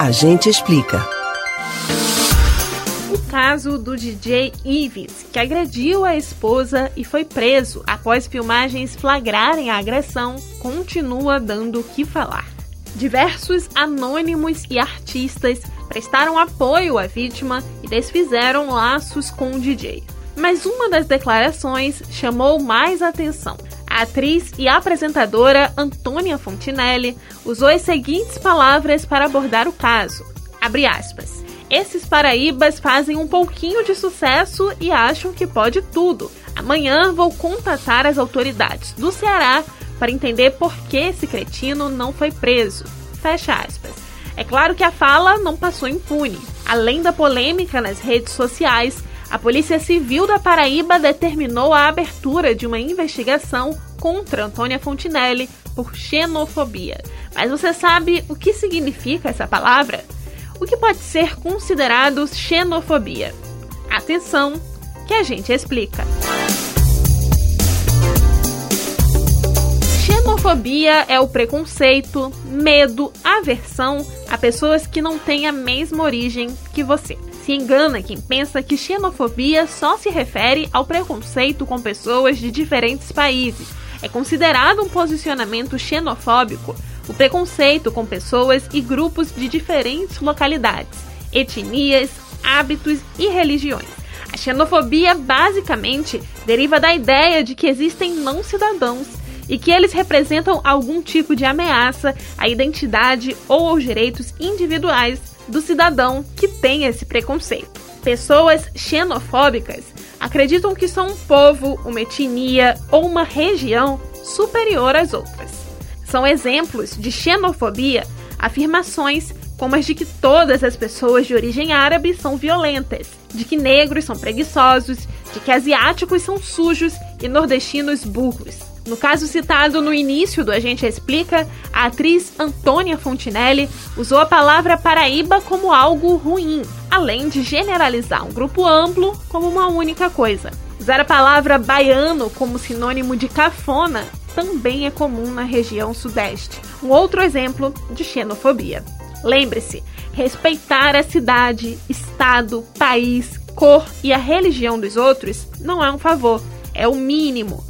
A gente explica. O caso do DJ Ives, que agrediu a esposa e foi preso após filmagens flagrarem a agressão, continua dando o que falar. Diversos anônimos e artistas prestaram apoio à vítima e desfizeram laços com o DJ. Mas uma das declarações chamou mais atenção. A atriz e apresentadora Antônia Fontinelli usou as seguintes palavras para abordar o caso. Abre aspas. Esses paraíbas fazem um pouquinho de sucesso e acham que pode tudo. Amanhã vou contatar as autoridades do Ceará para entender por que esse cretino não foi preso. Fecha aspas. É claro que a fala não passou impune. Além da polêmica nas redes sociais, a Polícia Civil da Paraíba determinou a abertura de uma investigação contra Antônia Fontinelli por xenofobia. Mas você sabe o que significa essa palavra? O que pode ser considerado xenofobia? Atenção, que a gente explica. Xenofobia é o preconceito, medo, aversão a pessoas que não têm a mesma origem que você. Se engana quem pensa que xenofobia só se refere ao preconceito com pessoas de diferentes países. É considerado um posicionamento xenofóbico o preconceito com pessoas e grupos de diferentes localidades, etnias, hábitos e religiões. A xenofobia basicamente deriva da ideia de que existem não cidadãos e que eles representam algum tipo de ameaça à identidade ou aos direitos individuais do cidadão que tem esse preconceito. Pessoas xenofóbicas acreditam que são um povo, uma etnia ou uma região superior às outras. São exemplos de xenofobia afirmações como as de que todas as pessoas de origem árabe são violentas, de que negros são preguiçosos, de que asiáticos são sujos e nordestinos burros. No caso citado no início do A Gente Explica, a atriz Antônia Fontinelli usou a palavra Paraíba como algo ruim, além de generalizar um grupo amplo como uma única coisa. Usar a palavra baiano como sinônimo de cafona também é comum na região sudeste. Um outro exemplo de xenofobia. Lembre-se, respeitar a cidade, estado, país, cor e a religião dos outros não é um favor, é o mínimo